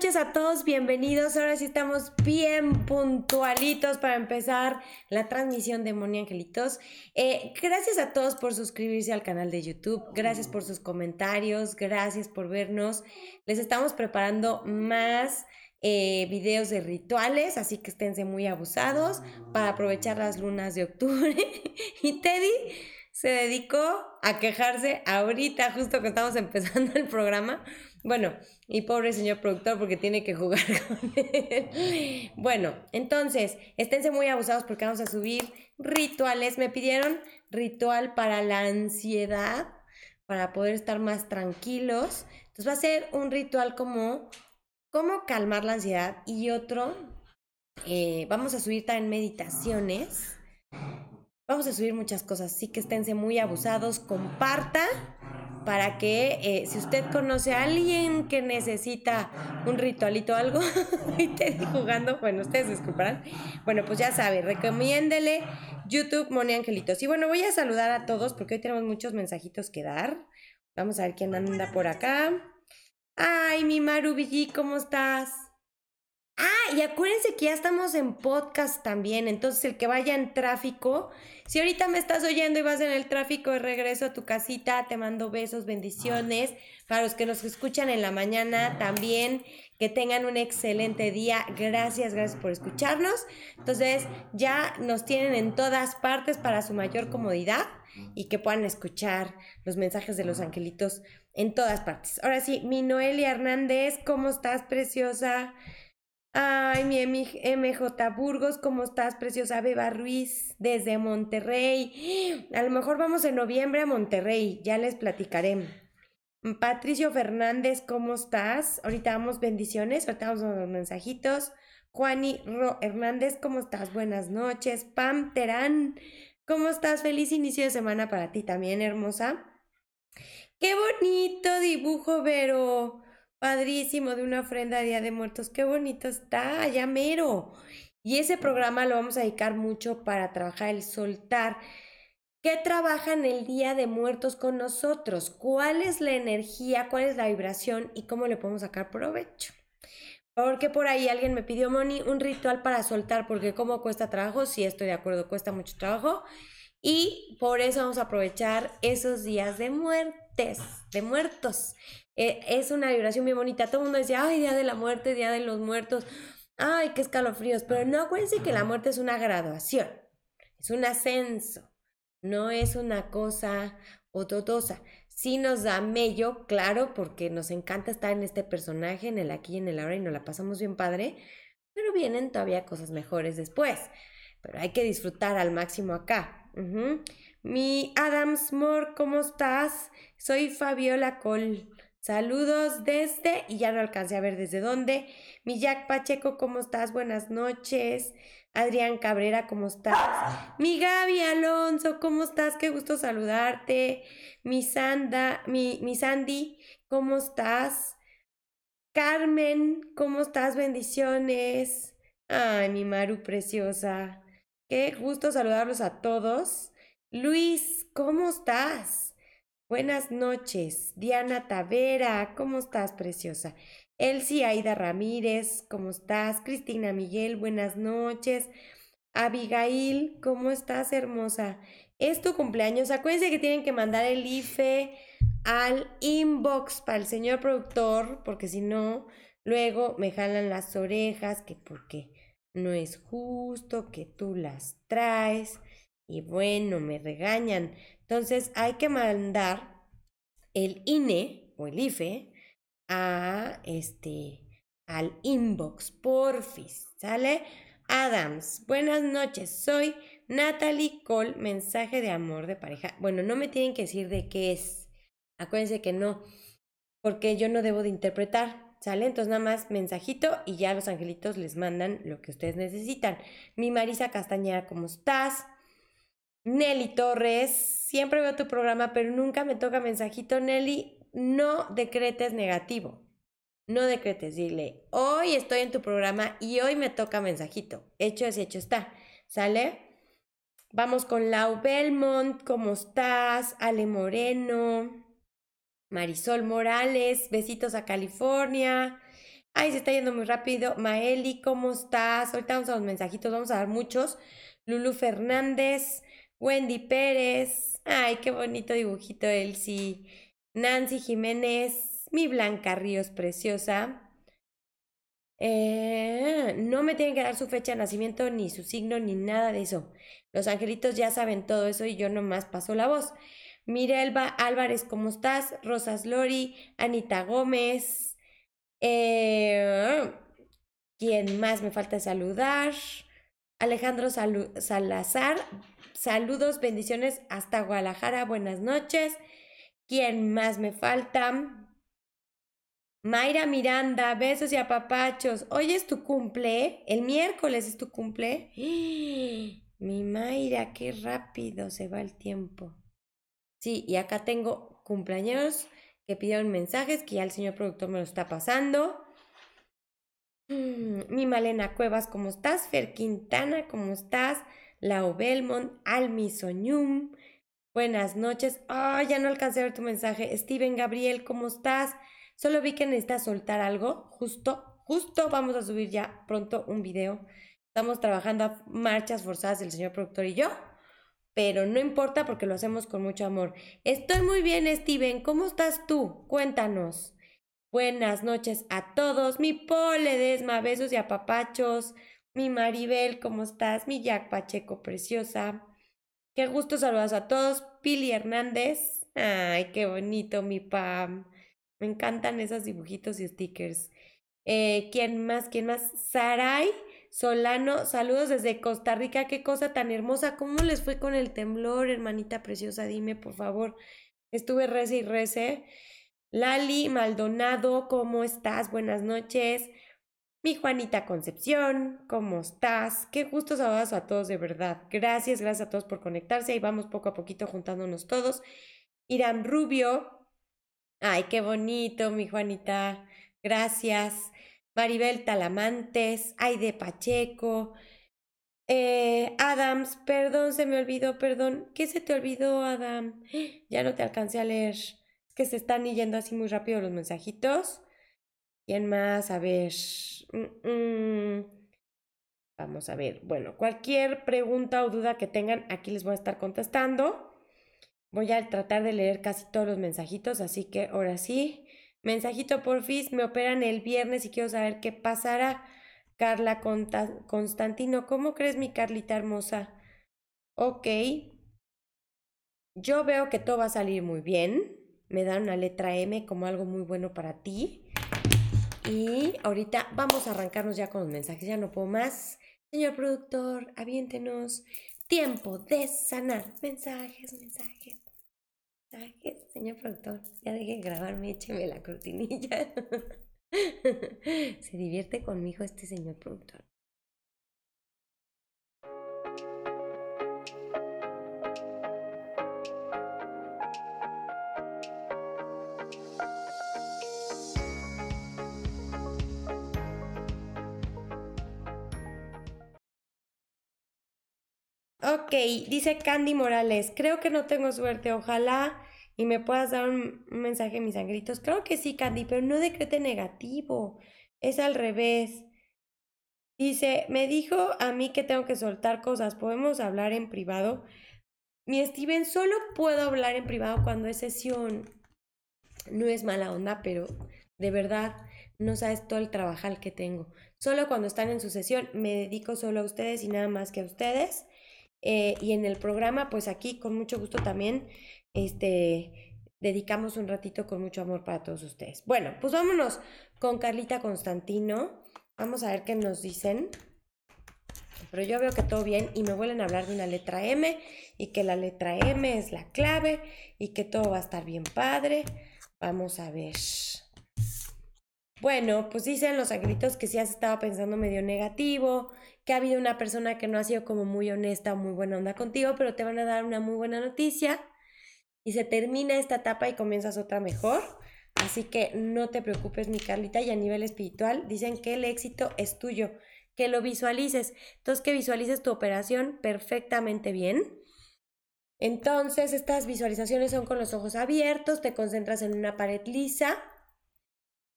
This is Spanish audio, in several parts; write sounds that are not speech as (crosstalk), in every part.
noches a todos, bienvenidos. Ahora sí estamos bien puntualitos para empezar la transmisión de Moni Angelitos. Eh, gracias a todos por suscribirse al canal de YouTube, gracias por sus comentarios, gracias por vernos. Les estamos preparando más eh, videos de rituales, así que esténse muy abusados para aprovechar las lunas de octubre. (laughs) y Teddy se dedicó a quejarse ahorita, justo que estamos empezando el programa bueno, y pobre señor productor porque tiene que jugar (laughs) con él. Bueno, entonces, esténse muy abusados porque vamos a subir rituales. Me pidieron ritual para la ansiedad, para poder estar más tranquilos. Entonces va a ser un ritual como cómo calmar la ansiedad y otro, eh, vamos a subir también meditaciones. Vamos a subir muchas cosas, así que esténse muy abusados, comparta para que eh, si usted conoce a alguien que necesita un ritualito o algo (laughs) y te jugando, bueno, ustedes disculparán. Bueno, pues ya sabe, recomiéndele YouTube Moni Angelitos. Y bueno, voy a saludar a todos porque hoy tenemos muchos mensajitos que dar. Vamos a ver quién anda por acá. Ay, mi Maru ¿cómo estás? Ah, y acuérdense que ya estamos en podcast también, entonces el que vaya en tráfico, si ahorita me estás oyendo y vas en el tráfico de regreso a tu casita, te mando besos, bendiciones. Para los que nos escuchan en la mañana también, que tengan un excelente día. Gracias, gracias por escucharnos. Entonces, ya nos tienen en todas partes para su mayor comodidad y que puedan escuchar los mensajes de los angelitos en todas partes. Ahora sí, mi Noelia Hernández, ¿cómo estás, preciosa? Ay, mi MJ Burgos, ¿cómo estás, preciosa Beba Ruiz, desde Monterrey? (gasps) A lo mejor vamos en noviembre a Monterrey, ya les platicaré. Patricio Fernández, ¿cómo estás? Ahorita damos bendiciones, ahorita damos los mensajitos. Juani Ro Hernández, ¿cómo estás? Buenas noches. Pam Terán, ¿cómo estás? Feliz inicio de semana para ti también, hermosa. ¡Qué bonito dibujo, Vero! Padrísimo, de una ofrenda a Día de Muertos. Qué bonito está, ya mero. Y ese programa lo vamos a dedicar mucho para trabajar el soltar. ¿Qué trabaja en el Día de Muertos con nosotros? ¿Cuál es la energía? ¿Cuál es la vibración? ¿Y cómo le podemos sacar provecho? Porque por ahí alguien me pidió, Moni, un ritual para soltar, porque cómo cuesta trabajo, sí estoy de acuerdo, cuesta mucho trabajo. Y por eso vamos a aprovechar esos días de muertes, de muertos. Eh, es una vibración muy bonita. Todo el mundo decía, ay, Día de la Muerte, Día de los Muertos, ay, qué escalofríos. Pero no acuérdense que la muerte es una graduación, es un ascenso, no es una cosa ototosa. Sí nos da mello, claro, porque nos encanta estar en este personaje, en el aquí y en el ahora, y nos la pasamos bien padre, pero vienen todavía cosas mejores después. Pero hay que disfrutar al máximo acá. Mi Adams Moore, ¿cómo estás? Soy Fabiola Col. Saludos desde, y ya no alcancé a ver desde dónde. Mi Jack Pacheco, ¿cómo estás? Buenas noches. Adrián Cabrera, ¿cómo estás? Mi Gaby Alonso, ¿cómo estás? Qué gusto saludarte. Mi Sanda, mi, mi Sandy, ¿cómo estás? Carmen, ¿cómo estás? Bendiciones. Ay, mi Maru preciosa. Qué gusto saludarlos a todos. Luis, ¿cómo estás? Buenas noches, Diana Tavera, ¿cómo estás, preciosa? Elsie Aida Ramírez, ¿cómo estás? Cristina Miguel, buenas noches. Abigail, ¿cómo estás, hermosa? Es tu cumpleaños. Acuérdense que tienen que mandar el IFE al inbox para el señor productor, porque si no, luego me jalan las orejas, que porque no es justo que tú las traes. Y bueno, me regañan. Entonces hay que mandar el INE o el IFE a este al inbox, porfis, ¿sale? Adams, buenas noches, soy Natalie Cole, mensaje de amor de pareja. Bueno, no me tienen que decir de qué es. Acuérdense que no, porque yo no debo de interpretar, ¿sale? Entonces nada más mensajito y ya los angelitos les mandan lo que ustedes necesitan. Mi Marisa Castañeda, ¿cómo estás? Nelly Torres, siempre veo tu programa, pero nunca me toca mensajito. Nelly, no decretes negativo. no decretes, dile, hoy estoy en tu programa y hoy me toca mensajito. Hecho es hecho está. ¿Sale? Vamos con Lau Belmont, ¿cómo estás? Ale Moreno, Marisol Morales, besitos a California. Ay, se está yendo muy rápido. Maeli, ¿cómo estás? Ahorita vamos a los mensajitos, vamos a dar muchos. Lulu Fernández, Wendy Pérez. Ay, qué bonito dibujito, Elsie. Nancy Jiménez, mi Blanca Ríos preciosa. Eh, no me tienen que dar su fecha de nacimiento, ni su signo, ni nada de eso. Los angelitos ya saben todo eso y yo nomás paso la voz. Mirelba Álvarez, ¿cómo estás? Rosas Lori, Anita Gómez. Eh, ¿Quién más me falta saludar? Alejandro Salazar, saludos, bendiciones hasta Guadalajara, buenas noches. ¿Quién más me falta? Mayra Miranda, besos y apapachos. Hoy es tu cumple, el miércoles es tu cumple. (gasps) Mi Mayra, qué rápido se va el tiempo. Sí, y acá tengo cumpleaños que pidieron mensajes que ya el señor productor me lo está pasando. Mm, mi Malena Cuevas, ¿cómo estás? Fer Quintana, ¿cómo estás? Lau Belmont, Almi Soñum. Buenas noches. Ah, ya no alcancé a ver tu mensaje. Steven Gabriel, ¿cómo estás? Solo vi que necesitas soltar algo. Justo, justo vamos a subir ya pronto un video. Estamos trabajando a marchas forzadas el señor productor y yo pero no importa porque lo hacemos con mucho amor. Estoy muy bien, Steven. ¿Cómo estás tú? Cuéntanos. Buenas noches a todos. Mi Pole Desma, besos y apapachos. Mi Maribel, ¿cómo estás? Mi Jack Pacheco, preciosa. Qué gusto saludas a todos. Pili Hernández. Ay, qué bonito, mi Pam. Me encantan esos dibujitos y stickers. Eh, ¿Quién más? ¿Quién más? Sarai. Solano, saludos desde Costa Rica, qué cosa tan hermosa. ¿Cómo les fue con el temblor, hermanita preciosa? Dime, por favor. Estuve rece y rece. Lali Maldonado, ¿cómo estás? Buenas noches. Mi Juanita Concepción, ¿cómo estás? Qué gusto saludos a todos, de verdad. Gracias, gracias a todos por conectarse. Ahí vamos poco a poquito juntándonos todos. Irán Rubio. Ay, qué bonito, mi Juanita. Gracias. Maribel Talamantes, Aide Pacheco, eh, Adams, perdón, se me olvidó, perdón. ¿Qué se te olvidó, Adam? (gasps) Ya no te alcancé a leer. Es que se están yendo así muy rápido los mensajitos. ¿Quién más? A ver. Mm, mm. Vamos a ver. Bueno, cualquier pregunta o duda que tengan, aquí les voy a estar contestando. Voy a tratar de leer casi todos los mensajitos, así que ahora sí. Mensajito porfis, me operan el viernes y quiero saber qué pasará. Carla Constantino, ¿cómo crees mi Carlita hermosa? Ok. Yo veo que todo va a salir muy bien. Me dan una letra M como algo muy bueno para ti. Y ahorita vamos a arrancarnos ya con los mensajes. Ya no puedo más. Señor productor, aviéntenos. Tiempo de sanar. Mensajes, mensajes señor productor, ya deje de grabarme, écheme la cortinilla. (laughs) Se divierte conmigo este señor productor. Ok, dice Candy Morales, creo que no tengo suerte, ojalá y me puedas dar un, mensaje, mis sangritos. Creo que sí, Candy, pero no decrete negativo, es al revés. Dice, me dijo a mí que tengo que soltar cosas, ¿podemos hablar en privado? Mi Steven, solo puedo hablar en privado cuando es sesión. No es mala onda, pero de verdad no sabes todo el trabajo que tengo. Solo cuando están en su sesión me dedico solo a ustedes y nada más que a ustedes. Eh, y en el programa, pues aquí con mucho gusto también, este, dedicamos un ratito con mucho amor para todos ustedes. Bueno, pues vámonos con Carlita Constantino. Vamos a ver qué nos dicen. Pero yo veo que todo bien y me vuelven a hablar de una letra M y que la letra M es la clave y que todo va a estar bien padre. Vamos a ver. Bueno, pues dicen los angelitos que si has estado pensando medio negativo, que ha habido una persona que no ha sido como muy honesta o muy buena onda contigo, pero te van a dar una muy buena noticia y se termina esta etapa y comienzas otra mejor. Así que no te preocupes, mi Carlita, y a nivel espiritual dicen que el éxito es tuyo, que lo visualices. Entonces, que visualices tu operación perfectamente bien. Entonces, estas visualizaciones son con los ojos abiertos, te concentras en una pared lisa,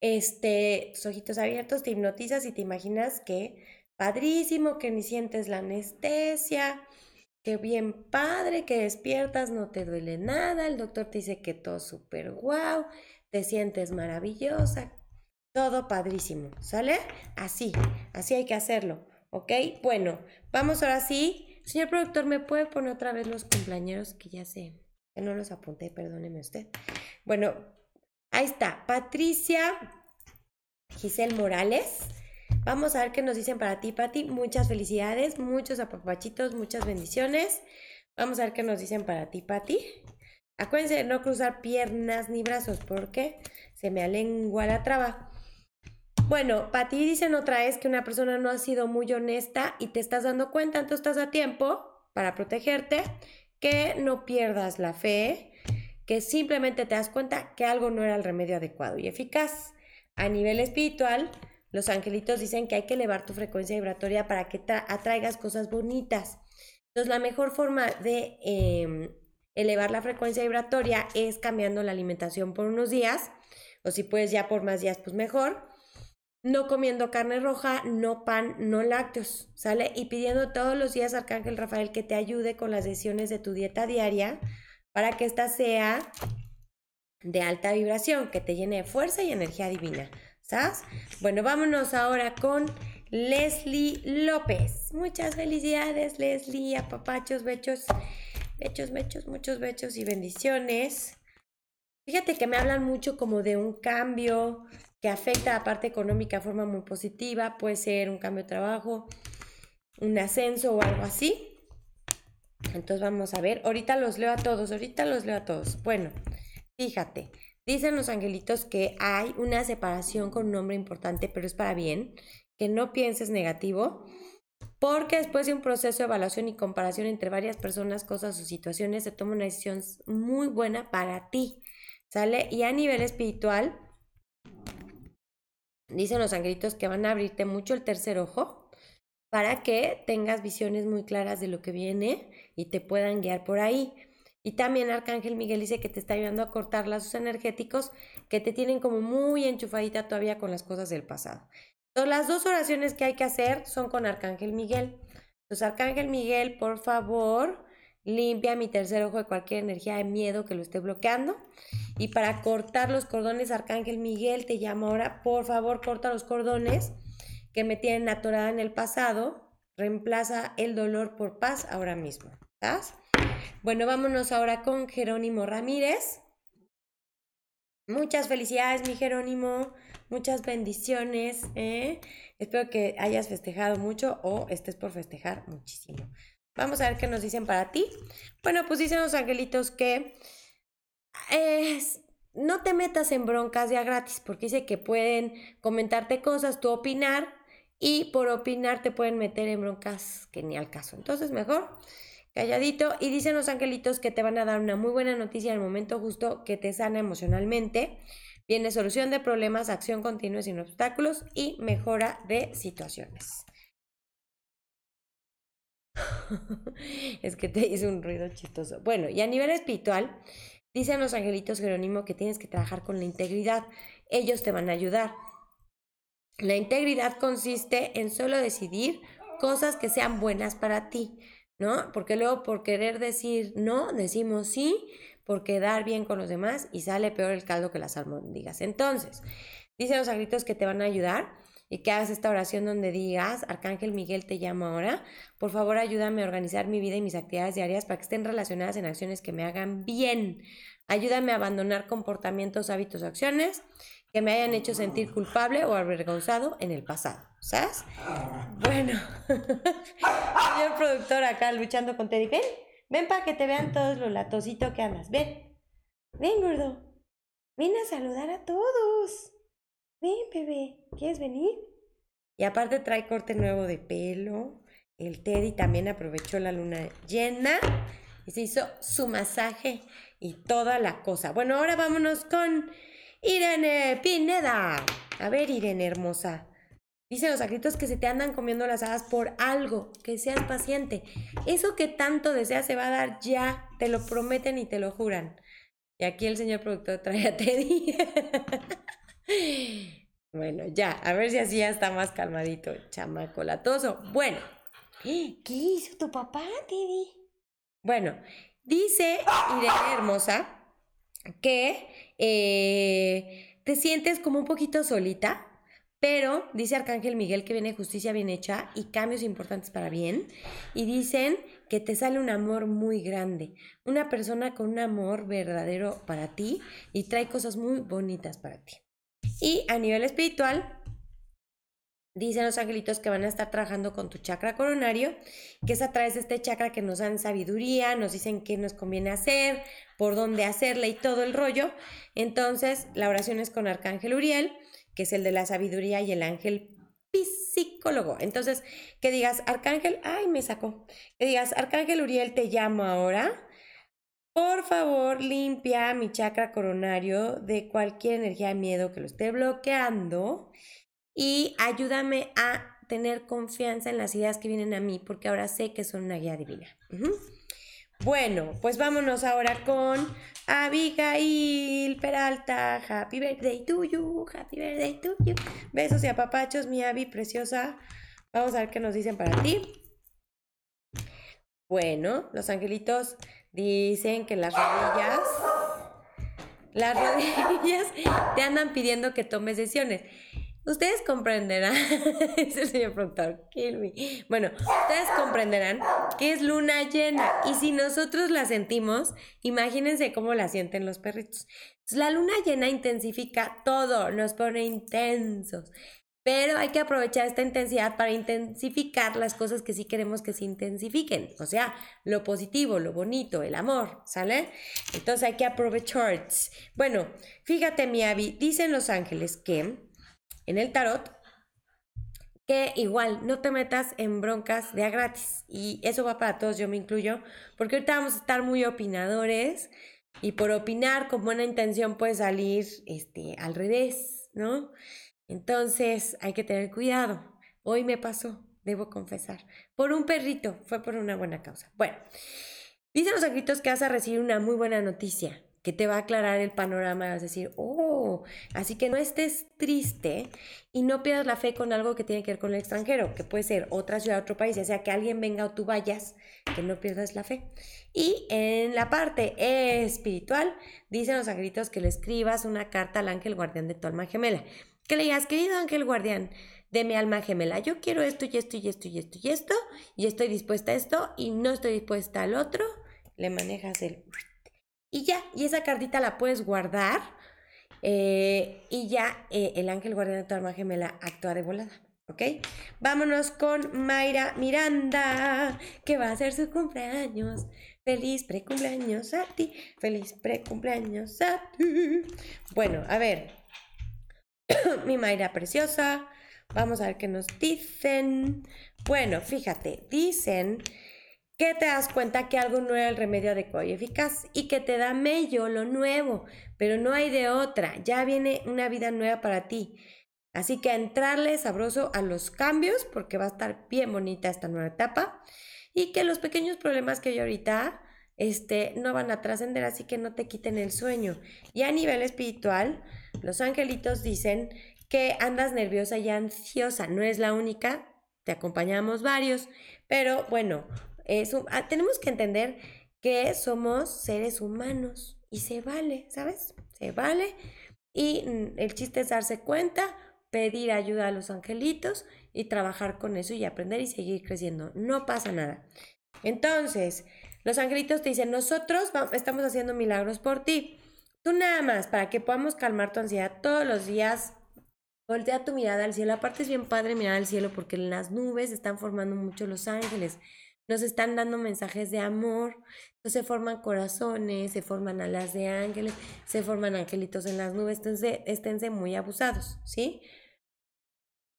este, tus ojitos abiertos, te hipnotizas y te imaginas que padrísimo, que ni sientes la anestesia, que bien padre, que despiertas, no te duele nada, el doctor te dice que todo súper guau, te sientes maravillosa, todo padrísimo, ¿sale? Así, así hay que hacerlo, ¿ok? Bueno, vamos ahora sí Señor productor, ¿me puede poner otra vez los cumpleaños que ya sé? Que no los apunté, perdóneme usted. Bueno, ahí está. Patricia Giselle Morales. Vamos a ver qué nos dicen para ti, Pati. Muchas felicidades, muchos apapachitos, muchas bendiciones. Vamos a ver qué nos dicen para ti, Pati. Acuérdense de no cruzar piernas ni brazos porque se me alengua la traba. Bueno, para ti dicen otra vez que una persona no ha sido muy honesta y te estás dando cuenta, entonces estás a tiempo para protegerte, que no pierdas la fe, que simplemente te das cuenta que algo no era el remedio adecuado y eficaz. A nivel espiritual, los angelitos dicen que hay que elevar tu frecuencia vibratoria para que atraigas cosas bonitas. Entonces, la mejor forma de em, elevar la frecuencia vibratoria es cambiando la alimentación por unos días, o si puedes ya por más días, pues mejor no comiendo carne roja, no pan, no lácteos, ¿sale? Y pidiendo todos los días Arcángel Rafael que te ayude con las decisiones de tu dieta diaria para que ésta sea de alta vibración, que te llene de fuerza y energía divina, ¿sabes? Bueno, vámonos ahora con Leslie López. Muchas felicidades, Leslie, apapachos, bechos, bechos, bechos, muchos bechos y bendiciones. Fíjate que me hablan mucho como de un cambio, que afecta a la parte económica de forma muy positiva, puede ser un cambio de trabajo, un ascenso o algo así. Entonces vamos a ver, ahorita los leo a todos, ahorita los leo a todos. Bueno, fíjate, dicen los angelitos que hay una separación con un hombre importante, pero es para bien, que no pienses negativo, porque después de un proceso de evaluación y comparación entre varias personas, cosas o situaciones, se toma una decisión muy buena para ti, ¿sale? Y a nivel espiritual, Dicen los angelitos que van a abrirte mucho el tercer ojo para que tengas visiones muy claras de lo que viene y te puedan guiar por ahí. Y también Arcángel Miguel dice que te está ayudando a cortar lazos energéticos que te tienen como muy enchufadita todavía con las cosas del pasado. Entonces, las dos oraciones que hay que hacer son con Arcángel Miguel. Entonces, Arcángel Miguel, por favor, limpia mi tercer ojo de cualquier energía de miedo que lo esté bloqueando. Y para cortar los cordones, Arcángel Miguel te llama ahora, por favor, corta los cordones que me tienen atorada en el pasado. Reemplaza el dolor por paz ahora mismo. ¿Estás? Bueno, vámonos ahora con Jerónimo Ramírez. Muchas felicidades, mi Jerónimo. Muchas bendiciones. ¿eh? Espero que hayas festejado mucho o estés por festejar muchísimo. Vamos a ver qué nos dicen para ti. Bueno, pues dicen los angelitos que no te metas en broncas ya gratis, porque dice que pueden comentarte cosas, tú opinar, y por opinar te pueden meter en broncas que ni al caso. Entonces, mejor calladito. Y dicen los angelitos que te van a dar una muy buena noticia en el momento justo que te sana emocionalmente. Viene solución de problemas, acción continua sin obstáculos y mejora de situaciones. (laughs) es que te hice un ruido chistoso. Bueno, y a nivel espiritual, Dicen los angelitos Jerónimo que tienes que trabajar con la integridad. Ellos te van a ayudar. La integridad consiste en solo decidir cosas que sean buenas para ti, ¿no? Porque luego por querer decir no, decimos sí, por quedar bien con los demás y sale peor el caldo que las almondías. Entonces, dicen los angelitos que te van a ayudar y que hagas esta oración donde digas, Arcángel Miguel te llamo ahora, por favor ayúdame a organizar mi vida y mis actividades diarias para que estén relacionadas en acciones que me hagan bien. Ayúdame a abandonar comportamientos, hábitos acciones que me hayan hecho sentir culpable o avergonzado en el pasado. ¿Sabes? Bueno, (laughs) señor productor acá luchando con Teddy. Ven, ven para que te vean todos lo latosito que andas. Ven, ven, gordo. Ven a saludar a todos. Ven, bebé, ¿quieres venir? Y aparte trae corte nuevo de pelo. El Teddy también aprovechó la luna llena y se hizo su masaje y toda la cosa. Bueno, ahora vámonos con Irene Pineda. A ver, Irene hermosa. Dicen los acritos que se te andan comiendo las hadas por algo, que seas paciente. Eso que tanto deseas se va a dar ya, te lo prometen y te lo juran. Y aquí el señor productor trae a Teddy. (laughs) bueno, ya, a ver si así ya está más calmadito, chamaco latoso. Bueno, ¿qué hizo tu papá, Teddy? Bueno, dice Irene Hermosa que eh, te sientes como un poquito solita, pero dice Arcángel Miguel que viene justicia bien hecha y cambios importantes para bien. Y dicen que te sale un amor muy grande, una persona con un amor verdadero para ti y trae cosas muy bonitas para ti. Y a nivel espiritual, Dicen los angelitos que van a estar trabajando con tu chakra coronario, que es a través de este chakra que nos dan sabiduría, nos dicen qué nos conviene hacer, por dónde hacerle y todo el rollo. Entonces, la oración es con Arcángel Uriel, que es el de la sabiduría y el ángel psicólogo. Entonces, que digas, Arcángel, ay, me sacó. Que digas, Arcángel Uriel, te llamo ahora. Por favor, limpia mi chakra coronario de cualquier energía de miedo que lo esté bloqueando y ayúdame a tener confianza en las ideas que vienen a mí, porque ahora sé que son una guía divina. Bueno, pues vámonos ahora con Abigail Peralta. Happy birthday to you, happy birthday to you. Besos y apapachos, mi Abby preciosa. Vamos a ver qué nos dicen para ti. Bueno, los angelitos dicen que las rodillas, las (laughs) rodillas te andan pidiendo que tomes decisiones. Ustedes comprenderán, (laughs) es el señor productor, kill me. Bueno, ustedes comprenderán que es luna llena y si nosotros la sentimos, imagínense cómo la sienten los perritos. la luna llena intensifica todo, nos pone intensos, pero hay que aprovechar esta intensidad para intensificar las cosas que sí queremos que se intensifiquen, o sea, lo positivo, lo bonito, el amor, ¿sale? Entonces hay que aprovechar. Bueno, fíjate, mi Abby, dicen los ángeles que en el tarot que igual no te metas en broncas de a gratis. Y eso va para todos, yo me incluyo, porque ahorita vamos a estar muy opinadores y por opinar con buena intención puede salir este, al revés, ¿no? Entonces hay que tener cuidado. Hoy me pasó, debo confesar, por un perrito, fue por una buena causa. Bueno, dicen los agritos que vas a recibir una muy buena noticia que te va a aclarar el panorama, vas a decir, oh, así que no estés triste y no pierdas la fe con algo que tiene que ver con el extranjero, que puede ser otra ciudad, otro país, ya sea que alguien venga o tú vayas, que no pierdas la fe. Y en la parte espiritual, dicen los angelitos que le escribas una carta al ángel guardián de tu alma gemela, que le digas, querido ángel guardián, de mi alma gemela. Yo quiero esto y esto y esto y esto y esto, y estoy dispuesta a esto y no estoy dispuesta al otro. Le manejas el y ya, y esa cartita la puedes guardar eh, y ya eh, el ángel guardián de tu alma gemela actúa de volada. ¿Ok? Vámonos con Mayra Miranda, que va a ser su cumpleaños. Feliz precumpleaños a ti, feliz precumpleaños a ti. Bueno, a ver, (coughs) mi Mayra preciosa, vamos a ver qué nos dicen. Bueno, fíjate, dicen que te das cuenta que algo no era el remedio adecuado y eficaz y que te da mello lo nuevo, pero no hay de otra, ya viene una vida nueva para ti. Así que entrarle sabroso a los cambios porque va a estar bien bonita esta nueva etapa y que los pequeños problemas que hay ahorita este, no van a trascender, así que no te quiten el sueño. Y a nivel espiritual, los angelitos dicen que andas nerviosa y ansiosa, no es la única, te acompañamos varios, pero bueno, Ah, tenemos que entender que somos seres humanos y se vale, ¿sabes? Se vale. Y mm, el chiste es darse cuenta, pedir ayuda a los angelitos y trabajar con eso y aprender y seguir creciendo. No pasa nada. Entonces, los angelitos te dicen, nosotros estamos haciendo milagros por ti. Tú nada más, para que podamos calmar tu ansiedad todos los días, voltea tu mirada al cielo. Aparte es bien padre mirar al cielo porque en las nubes están formando mucho los ángeles nos están dando mensajes de amor. Entonces se forman corazones, se forman alas de ángeles, se forman angelitos en las nubes. Entonces esténse muy abusados, ¿sí?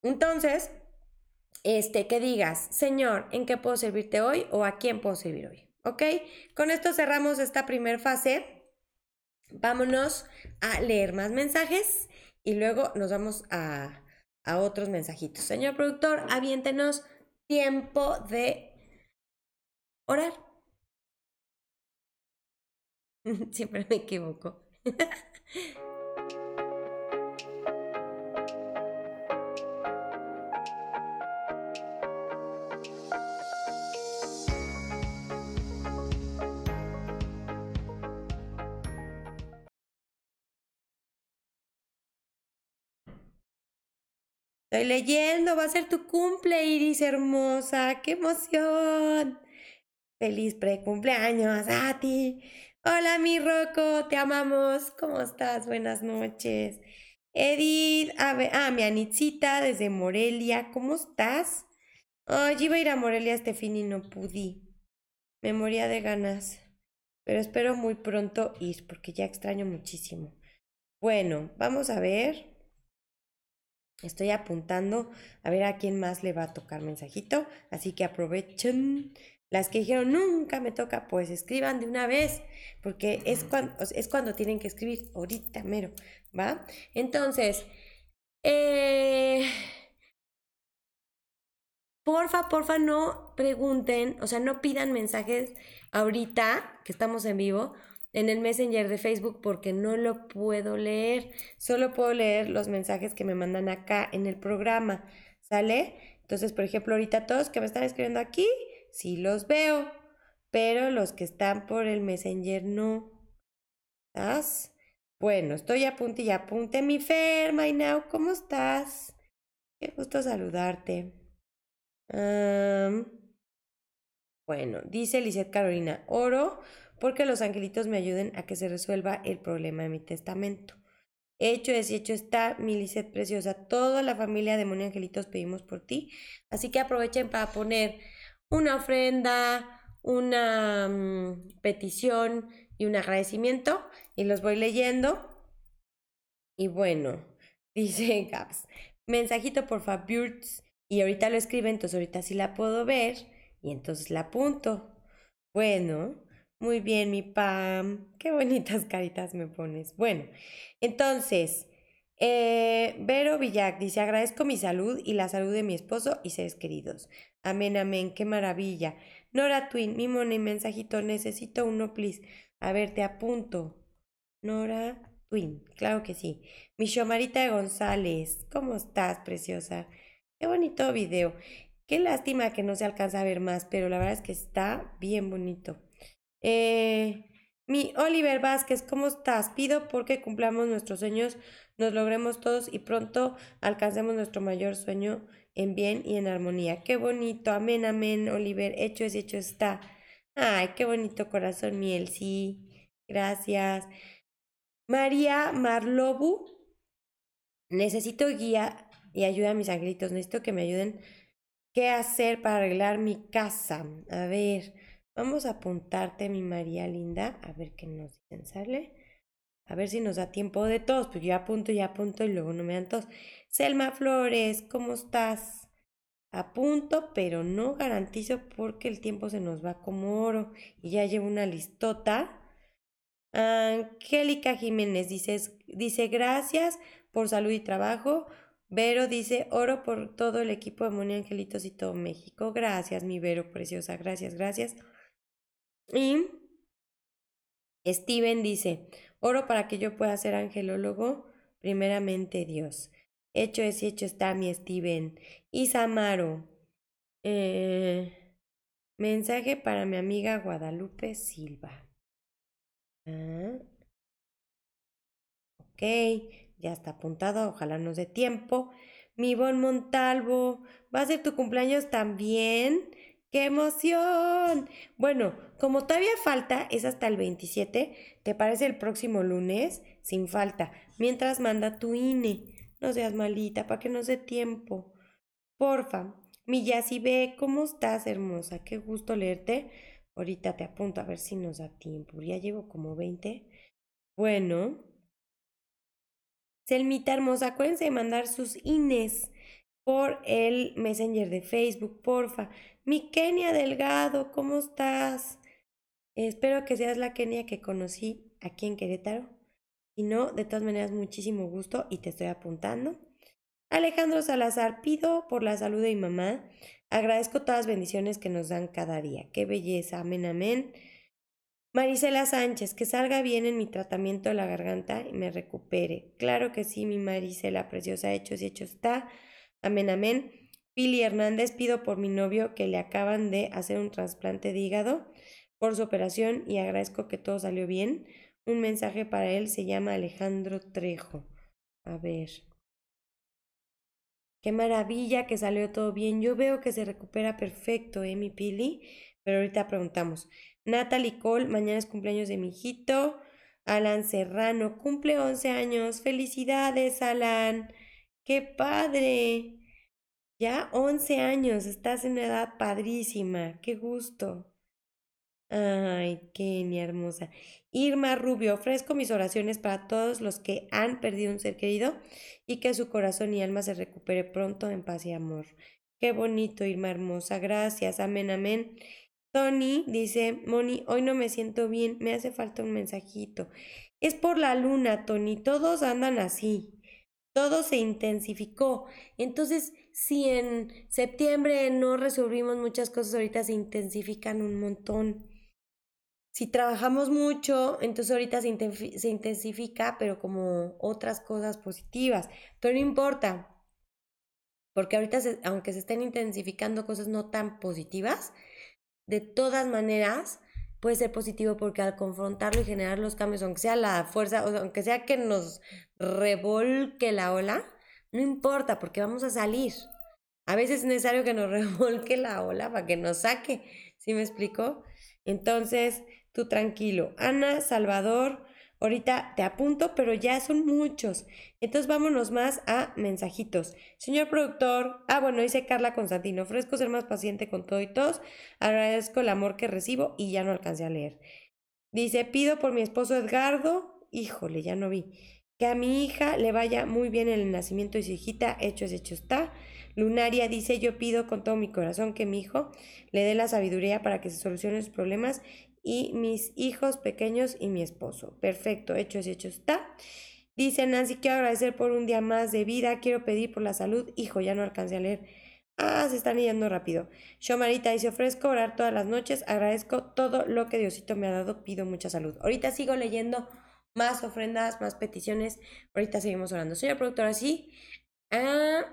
Entonces, este, que digas, Señor, ¿en qué puedo servirte hoy o a quién puedo servir hoy? ¿Ok? Con esto cerramos esta primera fase vámonos a leer más mensajes y luego nos vamos a, a otros mensajitos. Señor productor, aviéntenos tiempo de orar. (laughs) Siempre me equivoco. (laughs) Estoy leyendo, va a ser tu cumple, Iris hermosa, qué emoción. Feliz precumpleaños a ti. Hola, mi Rocco, te amamos. ¿Cómo estás? Buenas noches. Edith, a ver, ah, mi Anitzita desde Morelia, ¿cómo estás? Ay, iba a ir a Morelia este fin y no pude. Me moría de ganas. Pero espero muy pronto ir porque ya extraño muchísimo. Bueno, vamos a ver. Estoy apuntando a ver a quién más le va a tocar mensajito, así que aprovechen. Las que dijeron nunca me toca, pues escriban de una vez, porque es cuando, es cuando tienen que escribir, ahorita mero, ¿va? Entonces, eh, porfa, porfa, no pregunten, o sea, no pidan mensajes ahorita que estamos en vivo, en el Messenger de Facebook porque no lo puedo leer. Solo puedo leer los mensajes que me mandan acá en el programa. ¿Sale? Entonces, por ejemplo, ahorita todos que me están escribiendo aquí, sí los veo, pero los que están por el Messenger no. ¿Estás? Bueno, estoy a punto y apunte. Mi Fer, my now, ¿cómo estás? Qué gusto saludarte. bueno, dice Lizeth Carolina, oro porque los angelitos me ayuden a que se resuelva el problema de mi testamento. Hecho es y hecho está, mi Lisette preciosa. Toda la familia de Moni Angelitos pedimos por ti. Así que aprovechen para poner una ofrenda, una mm, petición y un agradecimiento. Y los voy leyendo. Y bueno, (laughs) dice Gabs, mensajito por Fabirds. Y ahorita lo escribe, entonces ahorita sí la puedo ver. Y entonces la apunto. Bueno, muy bien, mi Pam. Qué bonitas (laughs) caritas me pones. Bueno, entonces, eh, Vero Villac dice, agradezco mi salud y la salud de mi esposo y seres queridos. Amén, amén, qué maravilla. Nora Twin, mi y mensajito, necesito uno, please. A ver, te apunto. Nora Twin, claro que sí. Mi Shomarita González, ¿cómo estás, preciosa? Qué bonito video. Qué lástima que no se alcanza a ver más, pero la verdad es que está bien bonito. Eh, mi Oliver Vázquez, ¿cómo estás? Pido porque cumplamos nuestros sueños, nos logremos todos y pronto alcancemos nuestro mayor sueño en bien y en armonía. Qué bonito, amén, amén, Oliver, hecho es, hecho está. Ay, qué bonito corazón, miel, sí, gracias. María Marlobu, necesito guía y ayuda a mis angelitos, necesito que me ayuden qué hacer para arreglar mi casa. A ver. Vamos a apuntarte, mi María linda, a ver qué nos dicen, ¿sale? A ver si nos da tiempo de todos, pues yo apunto y apunto y luego no me dan todos. Selma Flores, ¿cómo estás? Apunto, pero no garantizo porque el tiempo se nos va como oro y ya llevo una listota. Angélica Jiménez dice, dice gracias por salud y trabajo. Vero dice oro por todo el equipo de Moni Angelitos y todo México. Gracias, mi Vero preciosa. Gracias, gracias. Y Steven dice, oro para que yo pueda ser angelólogo, primeramente Dios. Hecho es hecho está mi Steven. Isamaro, eh, mensaje para mi amiga Guadalupe Silva. Ah. Ok, ya está apuntado, ojalá nos dé tiempo. Mi bon Montalvo, ¿va a ser tu cumpleaños también? ¡Qué emoción! Bueno, como todavía falta, es hasta el 27, ¿te parece el próximo lunes? Sin falta. Mientras manda tu INE. No seas malita, para que no dé tiempo. Porfa. Mi ve, ¿cómo estás, hermosa? Qué gusto leerte. Ahorita te apunto a ver si nos da tiempo. Ya llevo como 20. Bueno. Selmita hermosa, acuérdense de mandar sus INES por el Messenger de Facebook, porfa. Mi Kenia Delgado, ¿cómo estás? Espero que seas la Kenia que conocí aquí en Querétaro. Si no, de todas maneras, muchísimo gusto y te estoy apuntando. Alejandro Salazar, pido por la salud de mi mamá. Agradezco todas las bendiciones que nos dan cada día. Qué belleza. Amén, amén. Marisela Sánchez, que salga bien en mi tratamiento de la garganta y me recupere. Claro que sí, mi Marisela preciosa, hechos y hecho está. Amén, amén. Pili Hernández, pido por mi novio que le acaban de hacer un trasplante de hígado por su operación y agradezco que todo salió bien. Un mensaje para él se llama Alejandro Trejo. A ver. Qué maravilla que salió todo bien. Yo veo que se recupera perfecto, ¿eh, mi Pili? Pero ahorita preguntamos. Natalie Cole, mañana es cumpleaños de mi hijito. Alan Serrano, cumple 11 años. Felicidades, Alan. Qué padre. Ya 11 años, estás en una edad padrísima. Qué gusto. Ay, Kenia hermosa. Irma Rubio, ofrezco mis oraciones para todos los que han perdido un ser querido y que su corazón y alma se recupere pronto en paz y amor. Qué bonito, Irma hermosa. Gracias. Amén, amén. Tony dice, Moni, hoy no me siento bien, me hace falta un mensajito. Es por la luna, Tony, todos andan así, todo se intensificó. Entonces, si en septiembre no resolvimos muchas cosas, ahorita se intensifican un montón. Si trabajamos mucho, entonces ahorita se, se intensifica, pero como otras cosas positivas. Pero no importa, porque ahorita, aunque se estén intensificando cosas no tan positivas, de todas maneras puede ser positivo porque al confrontarlo y generar los cambios, aunque sea la fuerza, o aunque sea que nos revolque la ola, no importa porque vamos a salir. A veces es necesario que nos (laughs) revolque la ola para que nos saque. ¿Sí me explico? Entonces, tú tranquilo. Ana, Salvador, Ahorita te apunto, pero ya son muchos. Entonces vámonos más a mensajitos. Señor productor, ah, bueno, dice Carla Constantino, ofrezco ser más paciente con todo y todos. Agradezco el amor que recibo y ya no alcancé a leer. Dice, pido por mi esposo Edgardo, híjole, ya no vi. Que a mi hija le vaya muy bien en el nacimiento de su hijita, hecho es hecho está. Lunaria dice, yo pido con todo mi corazón que mi hijo le dé la sabiduría para que se solucionen sus problemas y mis hijos pequeños y mi esposo. Perfecto, hecho es hecho está. Dice Nancy, quiero agradecer por un día más de vida, quiero pedir por la salud. Hijo, ya no alcancé a leer. Ah, se están yendo rápido. Marita dice, ofrezco orar todas las noches, agradezco todo lo que Diosito me ha dado, pido mucha salud. Ahorita sigo leyendo más ofrendas, más peticiones. Ahorita seguimos orando. Señor productora, sí. Ah,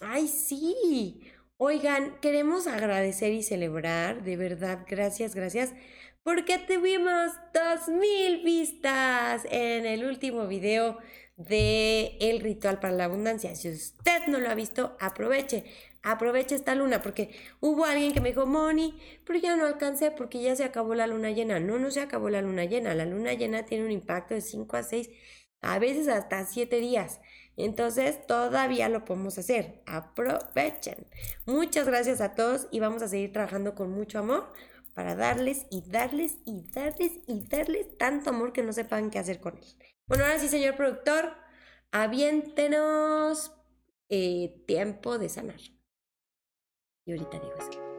ay, sí. Oigan, queremos agradecer y celebrar, de verdad, gracias, gracias porque tuvimos 2000 vistas en el último video de El ritual para la abundancia. Si usted no lo ha visto, aproveche, aproveche esta luna, porque hubo alguien que me dijo, Moni, pero ya no alcancé porque ya se acabó la luna llena. No, no se acabó la luna llena. La luna llena tiene un impacto de 5 a 6, a veces hasta 7 días. Entonces todavía lo podemos hacer. Aprovechen. Muchas gracias a todos y vamos a seguir trabajando con mucho amor para darles y darles y darles y darles tanto amor que no sepan qué hacer con él. Bueno, ahora sí, señor productor, aviéntenos eh, tiempo de sanar. Y ahorita digo eso.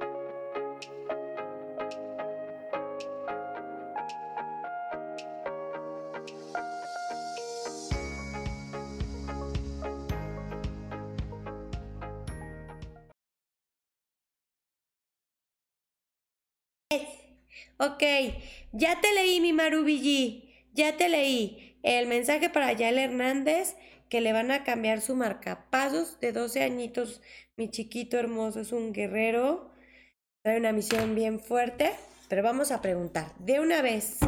Ok, ya te leí mi Marubillí, ya te leí el mensaje para Yael Hernández que le van a cambiar su marcapasos de 12 añitos. Mi chiquito hermoso es un guerrero, trae una misión bien fuerte, pero vamos a preguntar de una vez.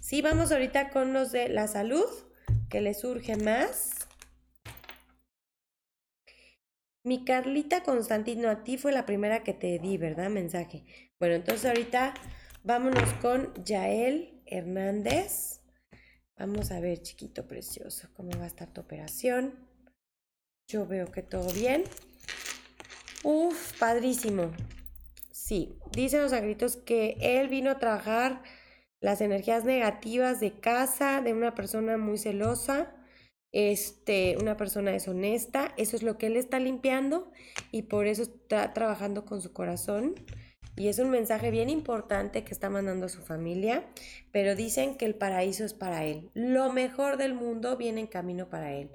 Sí, vamos ahorita con los de la salud, que le surge más. Mi Carlita Constantino, a ti fue la primera que te di, ¿verdad? Mensaje. Bueno, entonces ahorita Vámonos con Yael Hernández. Vamos a ver, chiquito precioso, cómo va a estar tu operación. Yo veo que todo bien. Uf, padrísimo. Sí, dicen los agritos que él vino a trabajar las energías negativas de casa, de una persona muy celosa, este, una persona deshonesta. Eso es lo que él está limpiando y por eso está trabajando con su corazón y es un mensaje bien importante que está mandando a su familia, pero dicen que el paraíso es para él. Lo mejor del mundo viene en camino para él.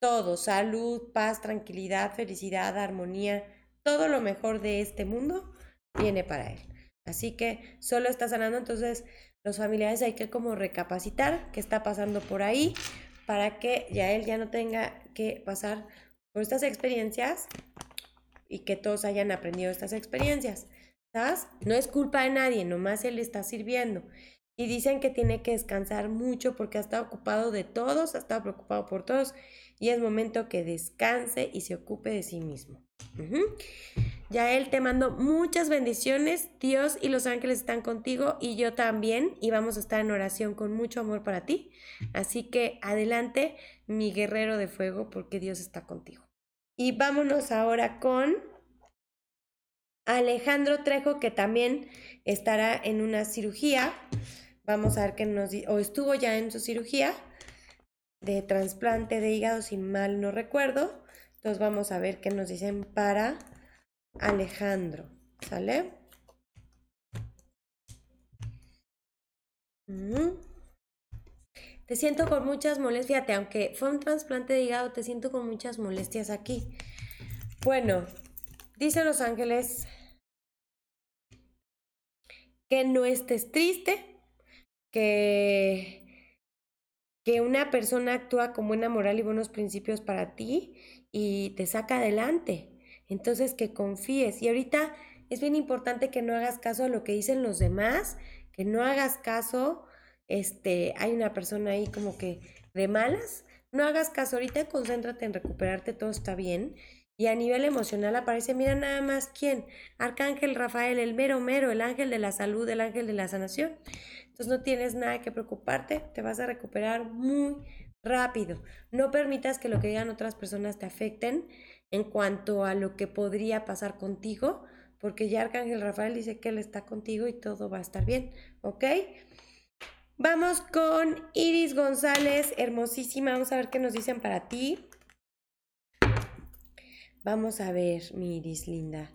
Todo, salud, paz, tranquilidad, felicidad, armonía, todo lo mejor de este mundo viene para él. Así que solo está sanando, entonces los familiares hay que como recapacitar qué está pasando por ahí para que ya él ya no tenga que pasar por estas experiencias y que todos hayan aprendido estas experiencias. No es culpa de nadie, nomás él está sirviendo. Y dicen que tiene que descansar mucho porque ha estado ocupado de todos, ha estado preocupado por todos y es momento que descanse y se ocupe de sí mismo. Ya él te mando muchas bendiciones. Dios y los ángeles están contigo y yo también. Y vamos a estar en oración con mucho amor para ti. Así que adelante, mi guerrero de fuego, porque Dios está contigo. Y vámonos ahora con Alejandro Trejo, que también estará en una cirugía. Vamos a ver qué nos o estuvo ya en su cirugía de trasplante de hígado, si mal no recuerdo. Entonces vamos a ver qué nos dicen para Alejandro. ¿Sale? Mm. Te siento con muchas molestias. Fíjate, aunque fue un trasplante de hígado, te siento con muchas molestias aquí. Bueno, dice Los Ángeles que no estés triste, que que una persona actúa con buena moral y buenos principios para ti y te saca adelante. Entonces que confíes. Y ahorita es bien importante que no hagas caso a lo que dicen los demás, que no hagas caso, este, hay una persona ahí como que de malas, no hagas caso ahorita, concéntrate en recuperarte, todo está bien. Y a nivel emocional aparece, mira nada más quién, Arcángel Rafael, el mero mero, el ángel de la salud, el ángel de la sanación. Entonces no tienes nada que preocuparte, te vas a recuperar muy rápido. No permitas que lo que digan otras personas te afecten en cuanto a lo que podría pasar contigo, porque ya Arcángel Rafael dice que él está contigo y todo va a estar bien, ¿ok? Vamos con Iris González, hermosísima. Vamos a ver qué nos dicen para ti. Vamos a ver, mi Iris linda,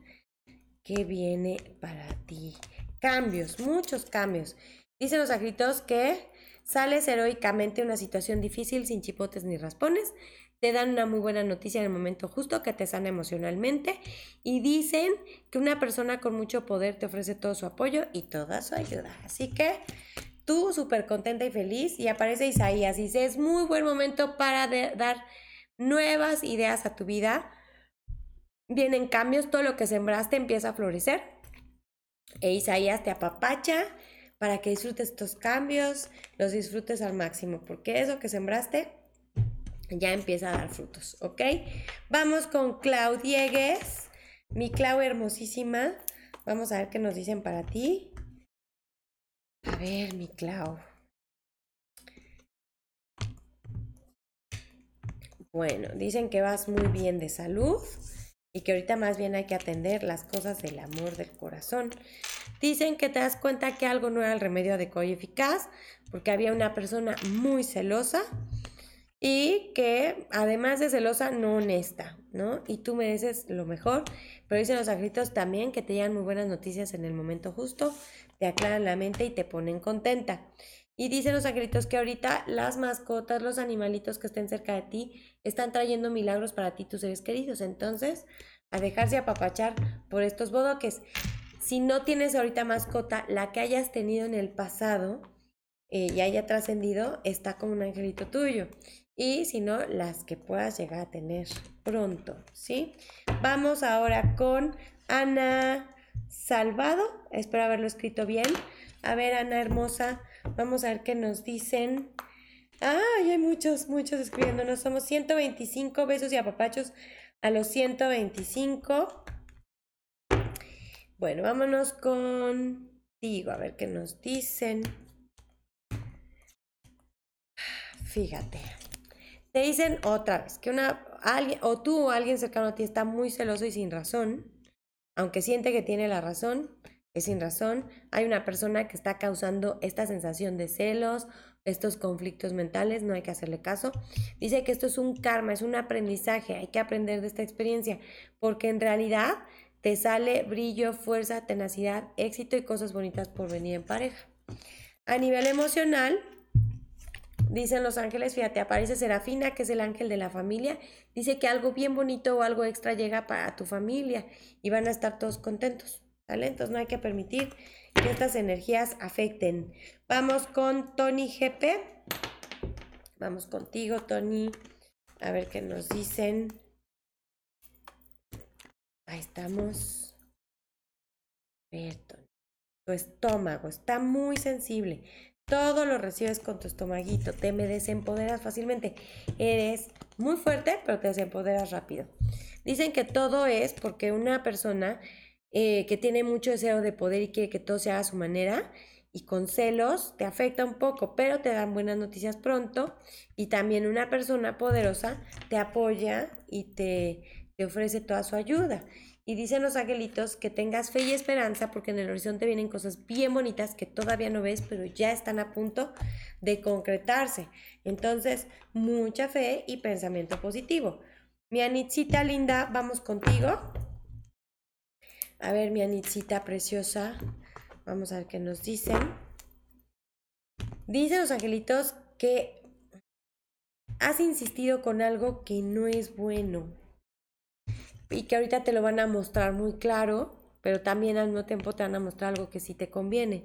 qué viene para ti. Cambios, muchos cambios. Dicen los agritos que sales heroicamente de una situación difícil sin chipotes ni raspones. Te dan una muy buena noticia en el momento justo que te sana emocionalmente. Y dicen que una persona con mucho poder te ofrece todo su apoyo y toda su ayuda. Así que tú súper contenta y feliz. Y aparece Isaías. Dice, es muy buen momento para dar nuevas ideas a tu vida. Vienen cambios, todo lo que sembraste empieza a florecer. E Isaías te apapacha para que disfrutes estos cambios, los disfrutes al máximo, porque eso que sembraste ya empieza a dar frutos, ¿ok? Vamos con Clau Diegues, mi Clau hermosísima. Vamos a ver qué nos dicen para ti. A ver, mi Clau. Bueno, dicen que vas muy bien de salud y que ahorita más bien hay que atender las cosas del amor del corazón. Dicen que te das cuenta que algo no era el remedio adecuado y eficaz porque había una persona muy celosa y que además de celosa no honesta, ¿no? Y tú mereces lo mejor, pero dicen los agritos también que te llegan muy buenas noticias en el momento justo, te aclaran la mente y te ponen contenta. Y dicen los agritos que ahorita las mascotas, los animalitos que estén cerca de ti, están trayendo milagros para ti, tus seres queridos. Entonces, a dejarse apapachar por estos bodoques. Si no tienes ahorita mascota, la que hayas tenido en el pasado eh, y haya trascendido, está como un angelito tuyo. Y si no, las que puedas llegar a tener pronto, ¿sí? Vamos ahora con Ana Salvado. Espero haberlo escrito bien. A ver, Ana hermosa, vamos a ver qué nos dicen. Ay, hay muchos, muchos escribiéndonos. Somos 125 besos y apapachos a los 125. Bueno, vámonos contigo a ver qué nos dicen. Fíjate. Te dicen otra vez que una alguien o tú o alguien cercano a ti está muy celoso y sin razón, aunque siente que tiene la razón, es sin razón. Hay una persona que está causando esta sensación de celos, estos conflictos mentales, no hay que hacerle caso. Dice que esto es un karma, es un aprendizaje, hay que aprender de esta experiencia, porque en realidad te sale brillo, fuerza, tenacidad, éxito y cosas bonitas por venir en pareja. A nivel emocional, dicen los ángeles, fíjate, aparece Serafina, que es el ángel de la familia, dice que algo bien bonito o algo extra llega para tu familia y van a estar todos contentos, Entonces no hay que permitir que estas energías afecten. Vamos con Tony GP. Vamos contigo, Tony. A ver qué nos dicen. Ahí estamos. Tony. Tu estómago está muy sensible. Todo lo recibes con tu estomaguito. Te me desempoderas fácilmente. Eres muy fuerte, pero te desempoderas rápido. Dicen que todo es porque una persona eh, que tiene mucho deseo de poder y quiere que todo sea a su manera, y con celos te afecta un poco, pero te dan buenas noticias pronto y también una persona poderosa te apoya y te, te ofrece toda su ayuda. Y dicen los angelitos que tengas fe y esperanza porque en el horizonte vienen cosas bien bonitas que todavía no ves, pero ya están a punto de concretarse. Entonces, mucha fe y pensamiento positivo. Mi Anitzita linda, vamos contigo. A ver, mi Anitzita preciosa. Vamos a ver qué nos dicen. Dicen los angelitos que has insistido con algo que no es bueno y que ahorita te lo van a mostrar muy claro, pero también al mismo tiempo te van a mostrar algo que sí te conviene.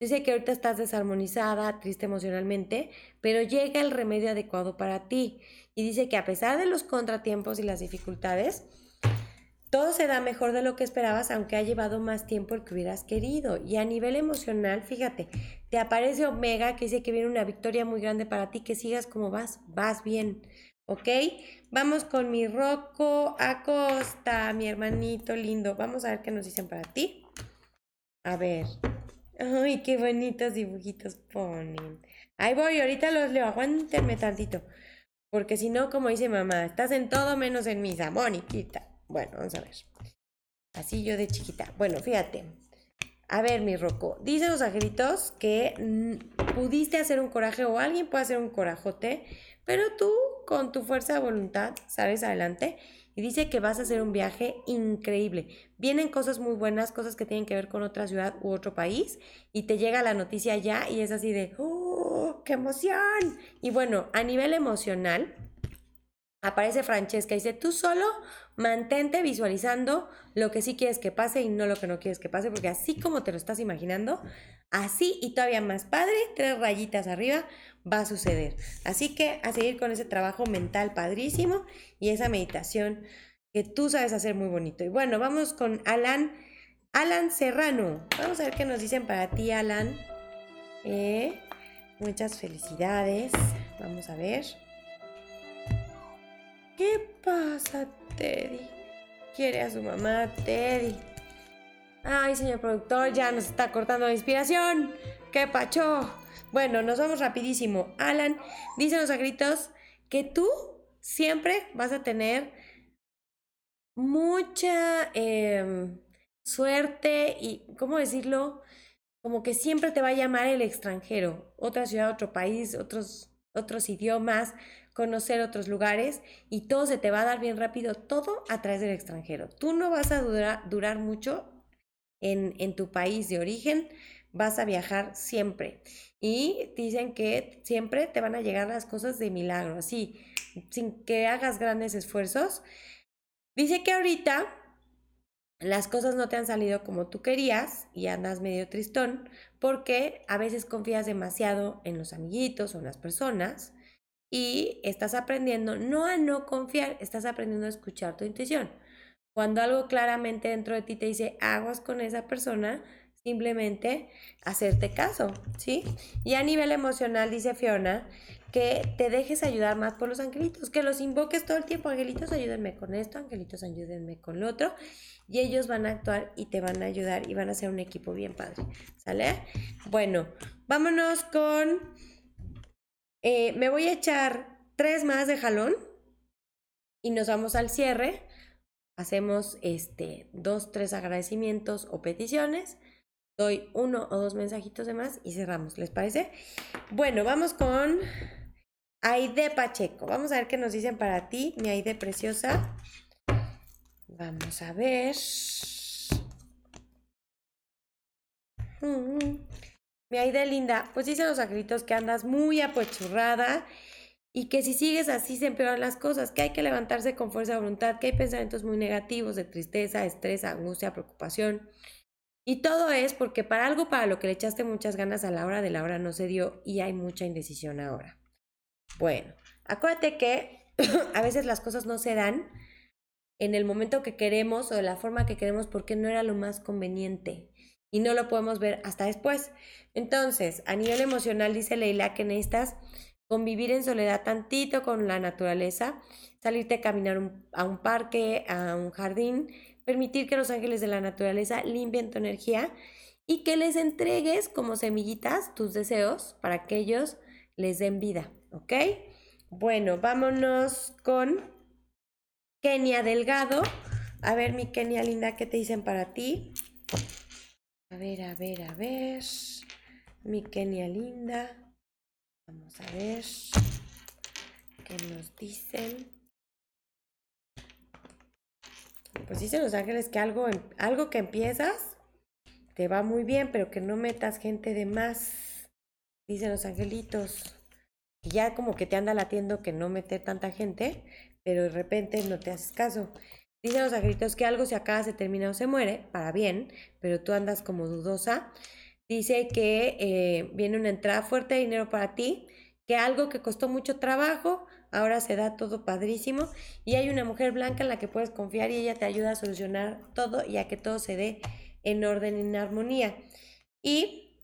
Dice que ahorita estás desarmonizada, triste emocionalmente, pero llega el remedio adecuado para ti. Y dice que a pesar de los contratiempos y las dificultades, todo se da mejor de lo que esperabas, aunque ha llevado más tiempo el que hubieras querido. Y a nivel emocional, fíjate, te aparece Omega que dice que viene una victoria muy grande para ti, que sigas como vas, vas bien. ¿Ok? Vamos con mi Rocco Acosta, mi hermanito lindo. Vamos a ver qué nos dicen para ti. A ver. Ay, qué bonitos dibujitos ponen. Ahí voy, ahorita los leo. Aguántenme tantito. Porque si no, como dice mamá, estás en todo menos en misa, Moniquita. Bueno, vamos a ver. Así yo de chiquita. Bueno, fíjate. A ver, mi Roco. Dicen los angelitos que mm, pudiste hacer un coraje o alguien puede hacer un corajote, pero tú con tu fuerza de voluntad sales adelante y dice que vas a hacer un viaje increíble. Vienen cosas muy buenas, cosas que tienen que ver con otra ciudad u otro país y te llega la noticia ya y es así de, ¡oh, qué emoción! Y bueno, a nivel emocional, aparece Francesca y dice, tú solo mantente visualizando lo que sí quieres que pase y no lo que no quieres que pase, porque así como te lo estás imaginando, así y todavía más padre, tres rayitas arriba, va a suceder. Así que a seguir con ese trabajo mental padrísimo y esa meditación que tú sabes hacer muy bonito. Y bueno, vamos con Alan, Alan Serrano. Vamos a ver qué nos dicen para ti, Alan. Eh, muchas felicidades. Vamos a ver. ¿Qué pasa, Teddy? Quiere a su mamá, Teddy. Ay, señor productor, ya nos está cortando la inspiración. ¡Qué pacho! Bueno, nos vamos rapidísimo. Alan, dice los agritos que tú siempre vas a tener mucha em, suerte y, ¿cómo decirlo? Como que siempre te va a llamar el extranjero, otra ciudad, otro país, otros, otros idiomas, conocer otros lugares y todo se te va a dar bien rápido, todo a través del extranjero. Tú no vas a durar, mucho en, en tu país de origen, vas a viajar siempre. Y dicen que siempre te van a llegar las cosas de milagro, así, sin que hagas grandes esfuerzos. Dice que ahorita las cosas no te han salido como tú querías y andas medio tristón porque a veces confías demasiado en los amiguitos o en las personas y estás aprendiendo no a no confiar, estás aprendiendo a escuchar tu intuición. Cuando algo claramente dentro de ti te dice aguas con esa persona, simplemente hacerte caso, ¿sí? Y a nivel emocional, dice Fiona, que te dejes ayudar más por los angelitos, que los invoques todo el tiempo, angelitos ayúdenme con esto, angelitos ayúdenme con lo otro, y ellos van a actuar y te van a ayudar y van a ser un equipo bien padre, ¿sale? Bueno, vámonos con eh, me voy a echar tres más de jalón y nos vamos al cierre. Hacemos este, dos, tres agradecimientos o peticiones. Doy uno o dos mensajitos de más y cerramos. ¿Les parece? Bueno, vamos con Aide Pacheco. Vamos a ver qué nos dicen para ti, mi Aide preciosa. Vamos a ver. Mm. Mi Aide linda, pues dicen los angelitos que andas muy apachurrada y que si sigues así se empeoran las cosas, que hay que levantarse con fuerza de voluntad, que hay pensamientos muy negativos de tristeza, estrés, angustia, preocupación. Y todo es porque para algo para lo que le echaste muchas ganas a la hora de la hora no se dio y hay mucha indecisión ahora. Bueno, acuérdate que (clears throat) a veces las cosas no se dan en el momento que queremos o de la forma que queremos porque no era lo más conveniente y no lo podemos ver hasta después. Entonces, a nivel emocional, dice Leila que necesitas convivir en soledad tantito con la naturaleza, salirte a caminar a un parque, a un jardín, permitir que los ángeles de la naturaleza limpien tu energía y que les entregues como semillitas tus deseos para que ellos les den vida, ¿ok? Bueno, vámonos con Kenia Delgado. A ver, mi Kenia linda, ¿qué te dicen para ti? A ver, a ver, a ver. Mi Kenia linda. Vamos a ver qué nos dicen. Pues dicen los ángeles que algo, em, algo que empiezas te va muy bien, pero que no metas gente de más. Dicen los angelitos. Y ya como que te anda latiendo que no meter tanta gente, pero de repente no te haces caso. Dicen los angelitos que algo se acaba, se termina o se muere, para bien, pero tú andas como dudosa. Dice que eh, viene una entrada fuerte de dinero para ti, que algo que costó mucho trabajo, ahora se da todo padrísimo. Y hay una mujer blanca en la que puedes confiar y ella te ayuda a solucionar todo y a que todo se dé en orden, en armonía. Y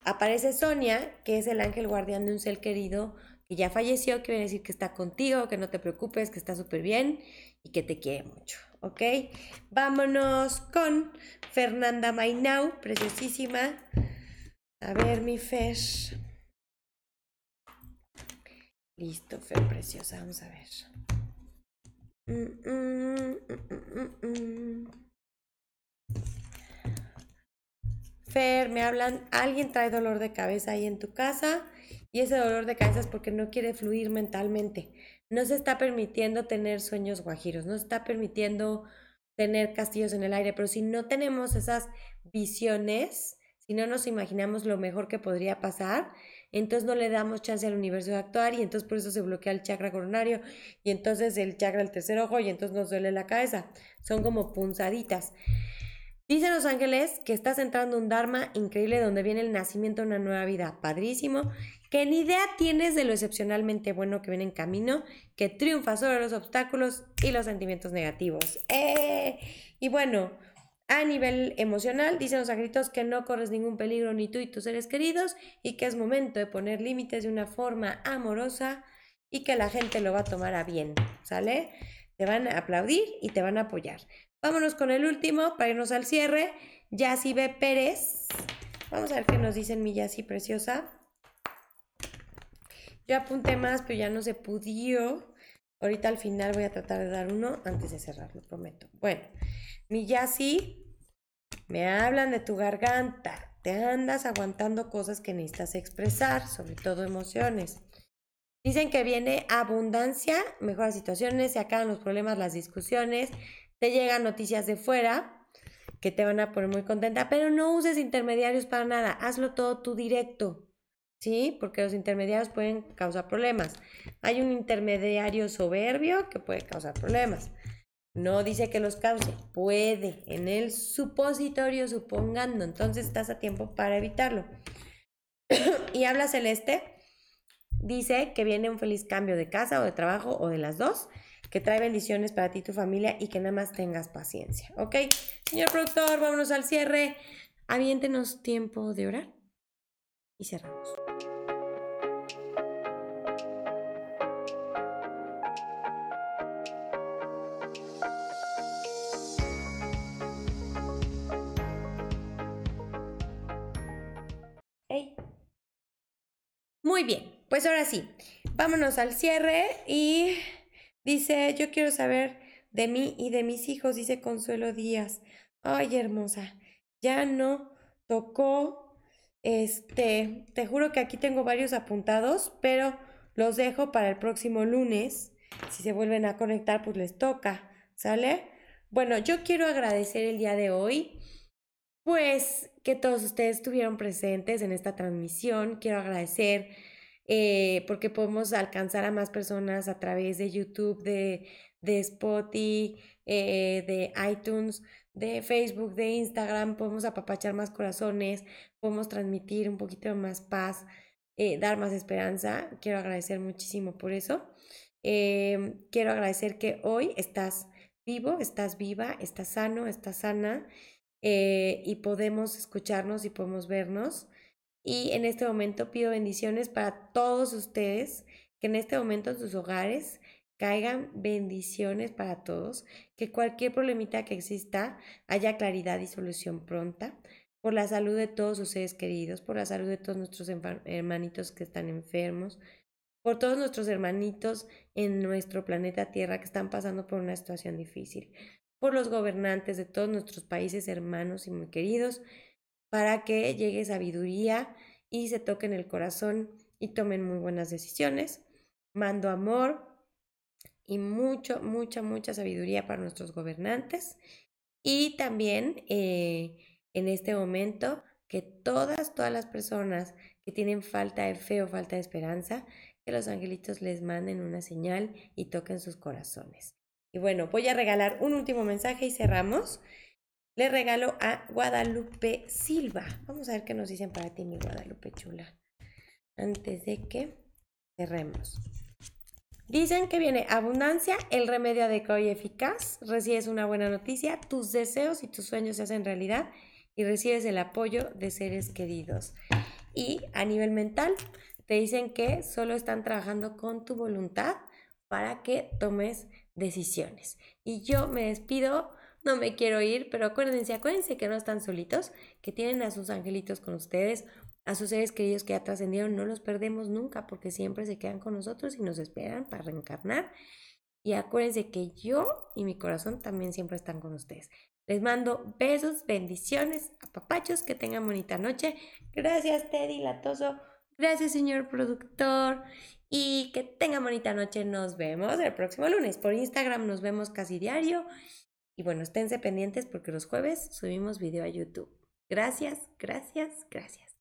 aparece Sonia, que es el ángel guardián de un ser querido que ya falleció, que viene a decir que está contigo, que no te preocupes, que está súper bien y que te quiere mucho, ¿ok? Vámonos con Fernanda Mainau, preciosísima. A ver, mi Fer. Listo, Fer, preciosa, vamos a ver. Mm, mm, mm, Fer, me hablan, alguien trae dolor de cabeza ahí en tu casa y ese dolor de cabeza es porque no quiere fluir mentalmente. No se está permitiendo tener sueños guajiros, no se está permitiendo tener castillos en el aire, pero si no tenemos esas visiones, si no nos imaginamos lo mejor que podría pasar, entonces no le damos chance al universo de actuar y entonces por eso se bloquea el chakra coronario y entonces el chakra del tercer ojo y entonces nos duele la cabeza. Son como punzaditas. Dicen los ángeles que estás entrando un Dharma increíble donde viene el nacimiento de una nueva vida. Padrísimo que ni idea tienes de lo excepcionalmente bueno que viene en camino, que triunfa sobre los obstáculos y los sentimientos negativos. ¡Eh! Y bueno, a nivel emocional, dicen los angelitos que no corres ningún peligro ni tú y tus seres queridos y que es momento de poner límites de una forma amorosa y que la gente lo va a tomar a bien, ¿sale? Te van a aplaudir y te van a apoyar. Vámonos con el último para irnos al cierre. Yassi B. Pérez. Vamos a ver qué nos dicen mi Yassi preciosa. Yo apunté más, pero ya no se pudo. Ahorita al final voy a tratar de dar uno antes de cerrar, lo prometo. Bueno, mi Yassi, me hablan de tu garganta. Te andas aguantando cosas que necesitas expresar, sobre todo emociones. Dicen que viene abundancia, mejoras situaciones, se acaban los problemas, las discusiones, te llegan noticias de fuera que te van a poner muy contenta, pero no uses intermediarios para nada, hazlo todo tú directo. ¿Sí? Porque los intermediarios pueden causar problemas. Hay un intermediario soberbio que puede causar problemas. No dice que los cause, puede, en el supositorio supongando, entonces estás a tiempo para evitarlo. (coughs) y habla celeste, dice que viene un feliz cambio de casa o de trabajo o de las dos, que trae bendiciones para ti y tu familia y que nada más tengas paciencia, ¿ok? Señor productor, vámonos al cierre. Aviéntenos tiempo de orar y cerramos. Muy bien, pues ahora sí, vámonos al cierre y dice, yo quiero saber de mí y de mis hijos, dice Consuelo Díaz. Ay, hermosa, ya no tocó, este, te juro que aquí tengo varios apuntados, pero los dejo para el próximo lunes si se vuelven a conectar, pues les toca, ¿sale? Bueno, yo quiero agradecer el día de hoy, pues que todos ustedes estuvieron presentes en esta transmisión. Quiero agradecer eh, porque podemos alcanzar a más personas a través de YouTube, de, de Spotify, eh, de iTunes, de Facebook, de Instagram. Podemos apapachar más corazones, podemos transmitir un poquito más paz, eh, dar más esperanza. Quiero agradecer muchísimo por eso. quiero agradecer que hoy estás vivo, estás viva, estás sano, estás sana eh, y podemos escucharnos y podemos vernos. Y en este momento pido bendiciones para todos ustedes, que en este momento en sus hogares caigan bendiciones para todos, que cualquier problemita que exista haya claridad y solución pronta, por la salud de todos sus seres queridos, por la salud de todos nuestros hermanitos que están enfermos, por todos nuestros hermanitos en nuestro planeta Tierra que están pasando por una situación difícil, por los gobernantes de todos nuestros países hermanos y muy queridos, para que llegue sabiduría y se toquen el corazón y tomen muy buenas decisiones. Mando amor y mucho, mucha, mucha sabiduría para nuestros gobernantes. Y también eh, en este momento que todas, todas las personas que tienen falta de fe o falta de esperanza, que los angelitos les manden una señal y toquen sus corazones. Y bueno, voy a regalar un último mensaje y cerramos. Le regalo a Guadalupe Silva. Vamos a ver qué nos dicen para ti, mi Guadalupe chula. Antes de que cerremos. Dicen que viene abundancia, el remedio adecuado y eficaz. Recibes una buena noticia, tus deseos y tus sueños se hacen realidad y recibes el apoyo de seres queridos. Y a nivel mental, te dicen que solo están trabajando con tu voluntad para que tomes decisiones. Y yo me despido, no me quiero ir, pero acuérdense, acuérdense que no están solitos, que tienen a sus angelitos con ustedes, a sus seres queridos que ya trascendieron, no los perdemos nunca porque siempre se quedan con nosotros y nos esperan para reencarnar. Y acuérdense que yo y mi corazón también siempre están con ustedes. Les mando besos, bendiciones, apapachos, que tengan bonita noche. Gracias, Teddy Latoso Gracias, señor productor. Y que tenga bonita noche. Nos vemos el próximo lunes. Por Instagram nos vemos casi diario. Y bueno, esténse pendientes porque los jueves subimos video a YouTube. Gracias, gracias, gracias.